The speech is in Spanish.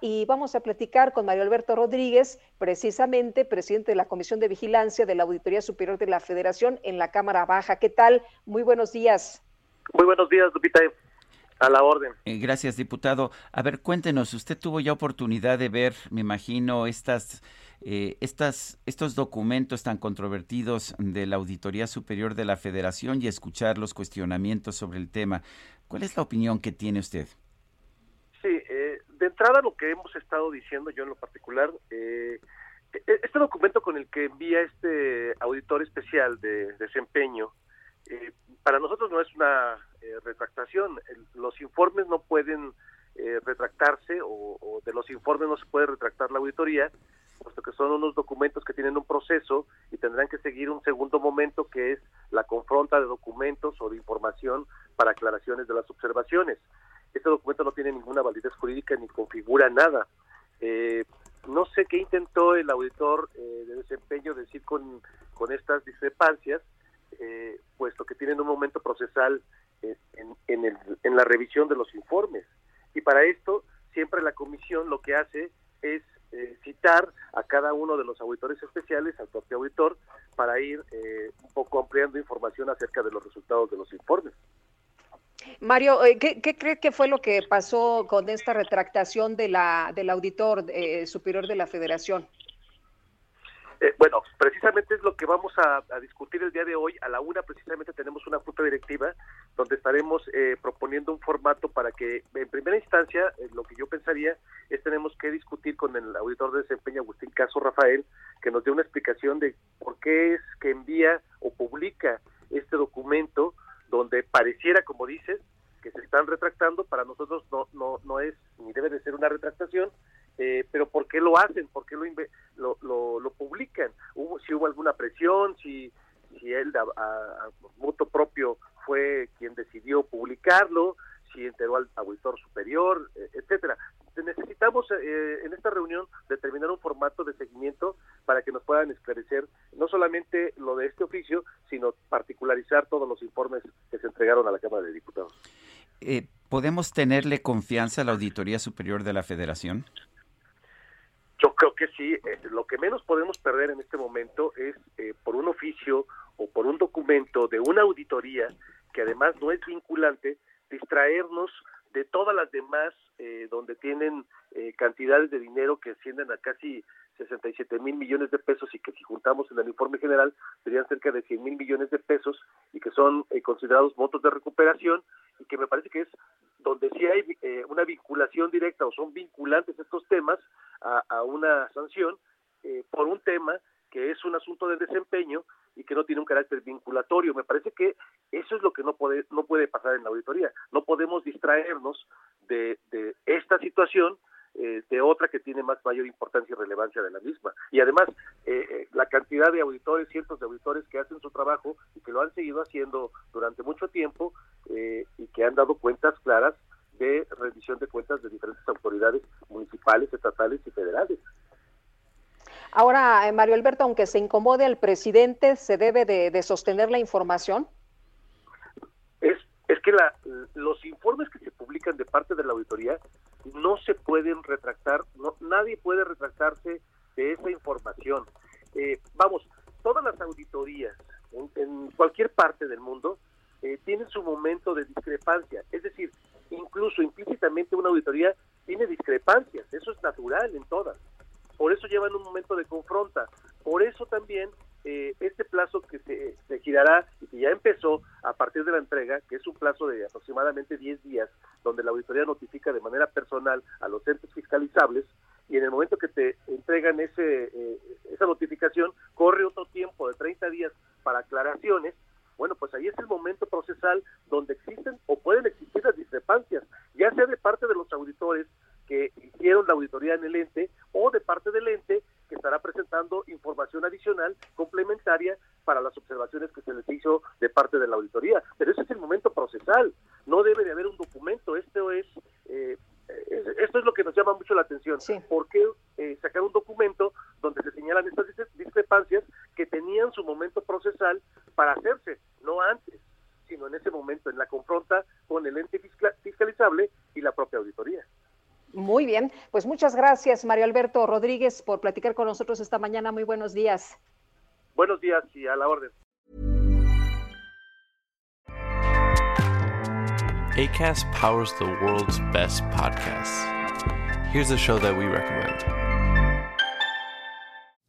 Y vamos a platicar con Mario Alberto Rodríguez, precisamente presidente de la Comisión de Vigilancia de la Auditoría Superior de la Federación en la Cámara Baja. ¿Qué tal? Muy buenos días. Muy buenos días, Lupita. A la orden. Eh, gracias, diputado. A ver, cuéntenos, usted tuvo ya oportunidad de ver, me imagino, estas, eh, estas, estos documentos tan controvertidos de la Auditoría Superior de la Federación y escuchar los cuestionamientos sobre el tema. ¿Cuál es la opinión que tiene usted? De entrada lo que hemos estado diciendo yo en lo particular, eh, e-, este documento con el que envía este auditor especial de desempeño, eh, para nosotros no es una eh, retractación. los informes no pueden eh, retractarse o, de los informes no se puede retractar la auditoría, puesto que son unos documentos que tienen un proceso y tendrán que seguir un segundo momento que es la confronta de documentos o de información para aclaraciones de las observaciones. Este documento no tiene ninguna validez jurídica ni configura nada. Eh, no sé qué intentó el auditor de desempeño decir con, con estas discrepancias, eh, puesto que tienen un momento procesal eh, en, en, la revisión de los informes. Y para esto, siempre la comisión lo que hace es eh, citar a cada uno de los auditores especiales, al propio auditor, para ir eh, un poco ampliando información acerca de los resultados de los informes. Mario, ¿qué, qué cree que fue lo que pasó con esta retractación de la, del auditor superior de la federación? Eh, bueno, precisamente es lo que vamos a, discutir el día de hoy. A la una precisamente tenemos una junta directiva donde estaremos eh, proponiendo un formato para que, en primera instancia, eh, lo que yo pensaría es tenemos que discutir con el auditor de desempeño Agustín Caso Rafael, que nos dé una explicación de por qué es que envía o publica este documento donde pareciera, como dices, que se están retractando. Para nosotros no, no, no es ni debe de ser una retractación, eh, pero ¿por qué lo hacen? ¿Por qué lo, lo, lo, publican? ¿Hubo, si hubo alguna presión, si, si él a, voto propio fue quien decidió publicarlo, si enteró al auditor superior, eh, etcétera. Necesitamos eh, en esta reunión determinar un formato de seguimiento para que nos puedan esclarecer no solamente lo de este oficio, sino particularizar todos los informes que se entregaron a la Cámara de Diputados. ¿Podemos tenerle confianza a la Auditoría Superior de la Federación? Yo creo que sí. Eh, lo que menos podemos perder en este momento es eh, por un oficio o por un documento de una auditoría que además no es vinculante, distraernos de todas las demás eh, donde tienen cantidades de dinero que ascienden a casi 67 mil millones de pesos y que si juntamos en el informe general serían cerca de 100 mil millones de pesos y que son considerados votos de recuperación y que me parece que es donde sí hay una vinculación directa o son vinculantes estos temas a, una sanción eh, por un tema que es un asunto de desempeño y que no tiene un carácter vinculatorio. Me parece que eso es lo que no puede, no puede pasar en la auditoría. No podemos distraernos situación eh, de otra que tiene más mayor importancia y relevancia de la misma. Y además, eh, la cantidad de auditores, cientos de auditores que hacen su trabajo y que lo han seguido haciendo durante mucho tiempo y que han dado cuentas claras de rendición de cuentas de diferentes autoridades municipales, estatales y federales. Ahora, eh, Mario Alberto, aunque se incomode al presidente, ¿se debe de, sostener la información? Es, es que la, los informes que se publican de parte de la auditoría no se pueden retractar, no, nadie puede retractarse de esa información. Eh, vamos, todas las auditorías en, cualquier parte del mundo eh, tienen su momento de discrepancia, es decir, incluso implícitamente una auditoría tiene discrepancias, eso es natural en todas. Por eso llevan un momento de confronta. Por eso también eh, este plazo que se, girará y que ya empezó a partir de la entrega, que es un plazo de aproximadamente 10 días, donde la auditoría notifica de manera personal a los entes fiscalizables, y en el momento que te entregan ese, eh, esa notificación, corre otro tiempo de 30 días para aclaraciones, bueno, pues ahí es el momento procesal donde existen o pueden existir las discrepancias, ya sea de parte auditores que hicieron la auditoría en el ente o de parte del ente que estará presentando información adicional complementaria para las observaciones que se les hizo de parte de la auditoría. Pero ese es el momento procesal, no debe de haber un documento, esto es... Eh, esto es lo que nos llama mucho la atención. ¿Por qué eh, sacar un documento donde se señalan estas discrepancias que tenían su momento procesal para hacerse, no antes, sino en ese momento, en la confronta con el ente fiscalizable y la propia auditoría? Muy bien, pues muchas gracias Mario Alberto Rodríguez por platicar con nosotros esta mañana. Muy buenos días. Buenos días y a la orden. ACAST powers the world's best podcasts. Here's a show that we recommend.